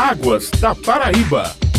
Águas da Paraíba.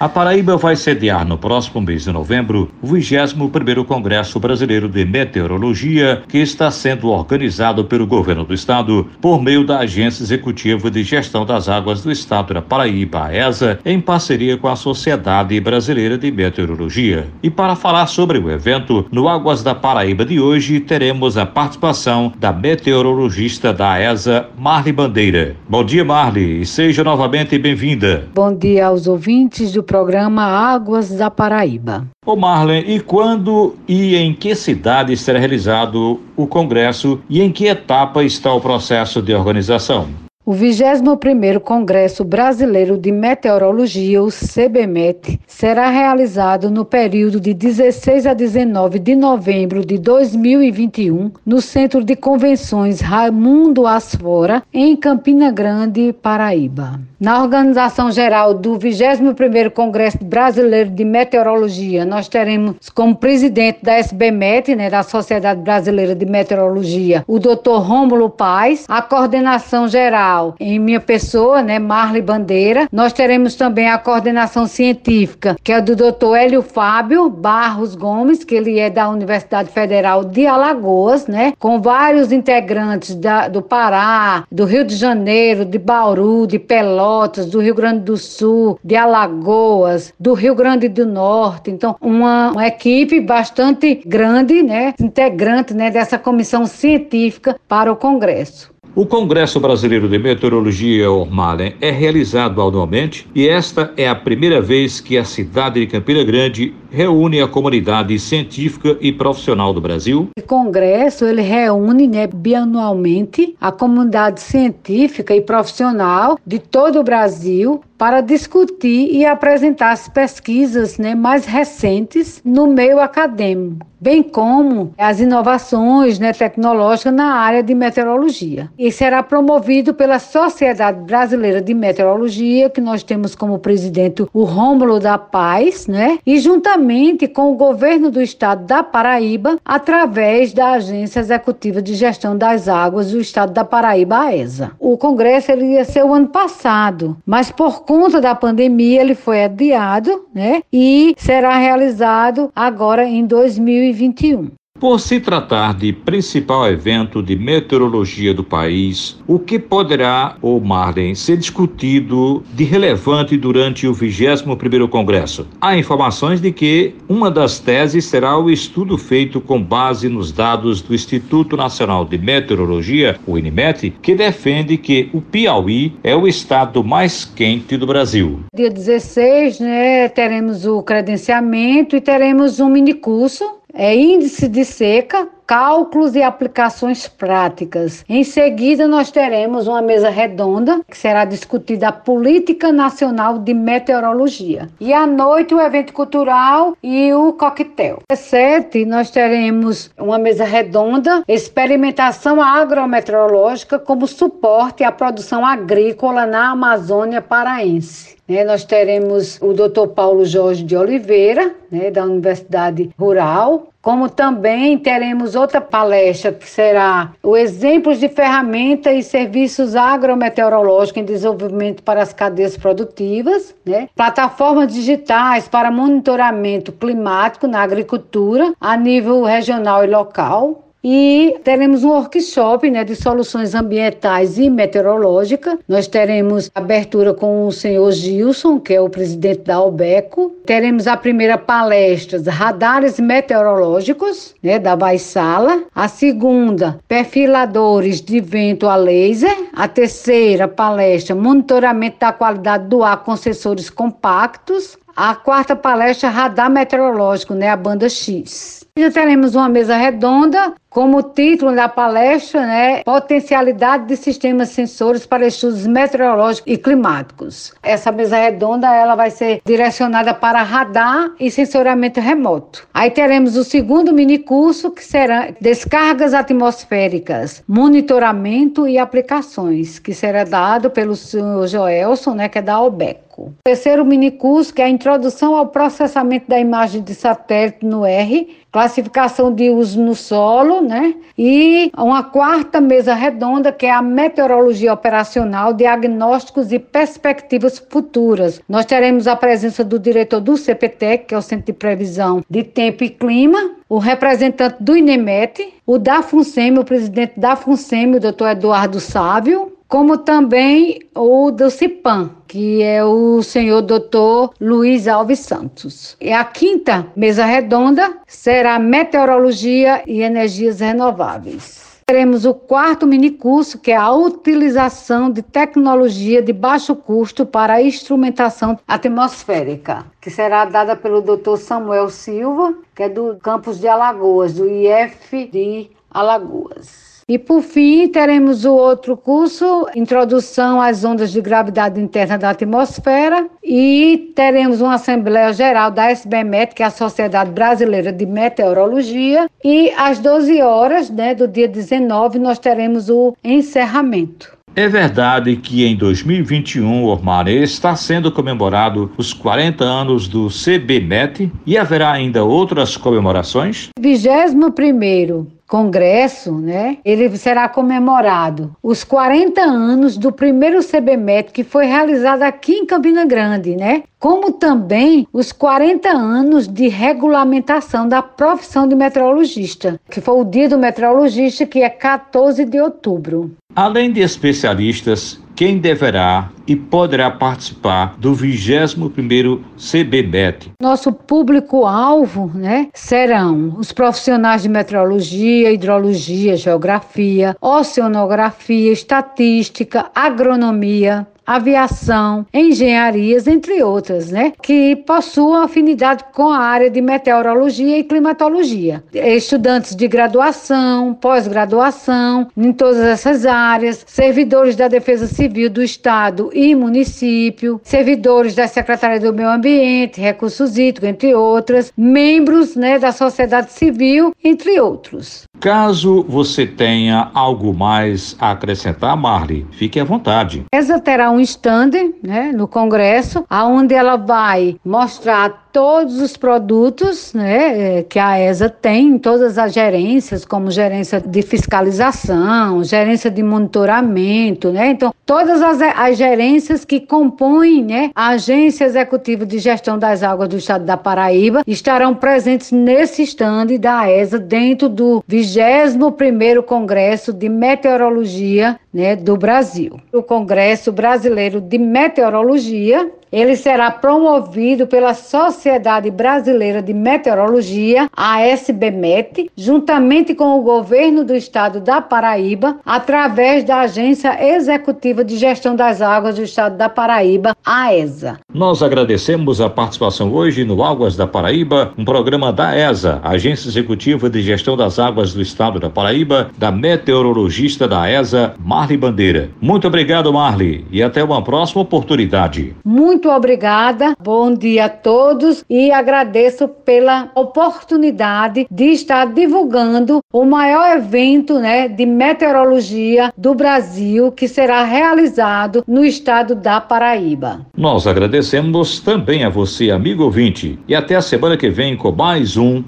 A Paraíba vai sediar no próximo mês de novembro o 21º Congresso Brasileiro de Meteorologia, que está sendo organizado pelo governo do estado por meio da Agência Executiva de Gestão das Águas do Estado da Paraíba, a ESA, em parceria com a Sociedade Brasileira de Meteorologia. E para falar sobre o evento, no Águas da Paraíba de hoje, teremos a participação da meteorologista da ESA, Marli Bandeira. Bom dia, Marli, e seja novamente bem-vinda. Bom dia aos ouvintes do programa Águas da Paraíba. Ô Marlen, e quando e em que cidade será realizado o congresso e em que etapa está o processo de organização? O 21º Congresso Brasileiro de Meteorologia, o CBMET, será realizado no período de 16 a 19 de novembro de 2021, no Centro de Convenções Raimundo Asfora, em Campina Grande, Paraíba. Na organização geral do 21º Congresso Brasileiro de Meteorologia, nós teremos como presidente da SBMET, né, da Sociedade Brasileira de Meteorologia, o Dr. Rômulo Paz, a coordenação geral em minha pessoa, né, Marli Bandeira. Nós teremos também a coordenação científica, que é do Dr. Hélio Fábio Barros Gomes, que ele é da Universidade Federal de Alagoas, né, com vários integrantes da, do Pará, do Rio de Janeiro, de Bauru, de Pelotas, do Rio Grande do Sul, de Alagoas, do Rio Grande do Norte. Então, uma, uma equipe bastante grande, né, integrante, né, dessa comissão científica para o Congresso. O Congresso Brasileiro de Meteorologia, Ormalen, é realizado anualmente e esta é a primeira vez que a cidade de Campina Grande reúne a comunidade científica e profissional do Brasil. O Congresso ele reúne né, bianualmente a comunidade científica e profissional de todo o Brasil para discutir e apresentar as pesquisas né, mais recentes no meio acadêmico, bem como as inovações né, tecnológicas na área de meteorologia. E será promovido pela Sociedade Brasileira de Meteorologia, que nós temos como presidente o Rômulo da Paz, né, e juntamente com o governo do estado da Paraíba, através da Agência Executiva de Gestão das Águas do estado da Paraíba, a ESA. O congresso ele ia ser o ano passado, mas por conta da pandemia, ele foi adiado, né? E será realizado agora em 2021. Por se tratar de principal evento de meteorologia do país, o que poderá, ou Marlen, ser discutido de relevante durante o 21º Congresso? Há informações de que uma das teses será o estudo feito com base nos dados do Instituto Nacional de Meteorologia, o INMET, que defende que o Piauí é o estado mais quente do Brasil. Dia 16, né, teremos o credenciamento e teremos um minicurso é índice de seca, cálculos e aplicações práticas. Em seguida, nós teremos uma mesa redonda que será discutida a Política Nacional de Meteorologia. E à noite, o evento cultural e o coquetel. Às sete, nós teremos uma mesa redonda, experimentação agrometeorológica como suporte à produção agrícola na Amazônia paraense. Né, nós teremos o Dr. Paulo Jorge de Oliveira, né, da Universidade Rural, como também teremos outra palestra que será o exemplos de ferramentas e serviços agrometeorológicos em desenvolvimento para as cadeias produtivas, né? plataformas digitais para monitoramento climático na agricultura a nível regional e local, e teremos um workshop né, de soluções ambientais e meteorológicas. Nós teremos abertura com o senhor Gilson, que é o presidente da Albeco. Teremos a primeira palestra, radares meteorológicos, né, da Baissala. A segunda, perfiladores de vento a laser. A terceira palestra, monitoramento da qualidade do ar com sensores compactos. A quarta palestra, radar meteorológico, né, a banda X. Já teremos uma mesa redonda, como título da palestra, né, potencialidade de sistemas sensores para estudos meteorológicos e climáticos. Essa mesa redonda ela vai ser direcionada para radar e sensoramento remoto. Aí teremos o segundo mini curso que será descargas atmosféricas, monitoramento e aplicações, que será dado pelo senhor Joelson, né, que é da OBEC. O terceiro minicurso, que é a introdução ao processamento da imagem de satélite no R, classificação de uso no solo, né? E uma quarta mesa redonda, que é a meteorologia operacional, diagnósticos e perspectivas futuras. Nós teremos a presença do diretor do CPTEC, que é o Centro de Previsão de Tempo e Clima, o representante do INEMET, o da FUNSEMI, o presidente da FUNSEMI, o doutor Eduardo Sávio, como também o do CIPAM, que é o senhor doutor Luiz Alves Santos. E a quinta mesa redonda será Meteorologia e Energias Renováveis. Teremos o quarto minicurso, que é a utilização de tecnologia de baixo custo para a instrumentação atmosférica, que será dada pelo Dr. Samuel Silva, que é do campus de Alagoas, do IF de Alagoas. E por fim, teremos o outro curso, Introdução às Ondas de Gravidade Interna da Atmosfera, e teremos uma Assembleia Geral da SBMET, que é a Sociedade Brasileira de Meteorologia, e às 12 horas né, do dia 19 nós teremos o encerramento. É verdade que em 2021, Ormar, está sendo comemorado os 40 anos do CBMET e haverá ainda outras comemorações? 21 Congresso, né? Ele será comemorado os 40 anos do primeiro CBMET que foi realizado aqui em Campina Grande, né? Como também os 40 anos de regulamentação da profissão de meteorologista, que foi o dia do meteorologista, que é 14 de outubro. Além de especialistas, quem deverá e poderá participar do 21º CBMET. Nosso público-alvo né, serão os profissionais de meteorologia, hidrologia, geografia, oceanografia, estatística, agronomia, aviação, engenharias, entre outras, né? Que possuam afinidade com a área de meteorologia e climatologia. Estudantes de graduação, pós-graduação, em todas essas áreas, servidores da Defesa Civil do Estado e município, servidores da Secretaria do Meio Ambiente, Recursos Hídricos, entre outras, membros né, da sociedade civil, entre outros. Caso você tenha algo mais a acrescentar, Marli, fique à vontade. Essa terá um stand né, no Congresso, onde ela vai mostrar todos os produtos né, é, que a ESA tem em todas as gerências, como gerência de fiscalização, gerência de monitoramento, né? Então, todas as, as gerências que compõem né, a Agência Executiva de Gestão das Águas do Estado da Paraíba estarão presentes nesse estande da ESA dentro do 21º Congresso de Meteorologia né, do Brasil. O Congresso Brasileiro de Meteorologia ele será promovido pela Sociedade Brasileira de Meteorologia, a SBMET, juntamente com o governo do estado da Paraíba, através da Agência Executiva de Gestão das Águas do estado da Paraíba, a ESA. Nós agradecemos a participação hoje no Águas da Paraíba, um programa da ESA, Agência Executiva de Gestão das Águas do estado da Paraíba, da meteorologista da ESA, Marli Bandeira. Muito obrigado, Marli, e até uma próxima oportunidade. Muito muito obrigada. Bom dia a todos e agradeço pela oportunidade de estar divulgando o maior evento, né, de meteorologia do Brasil que será realizado no estado da Paraíba. Nós agradecemos também a você, amigo ouvinte, e até a semana que vem com mais um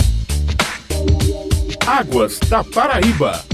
Águas da Paraíba.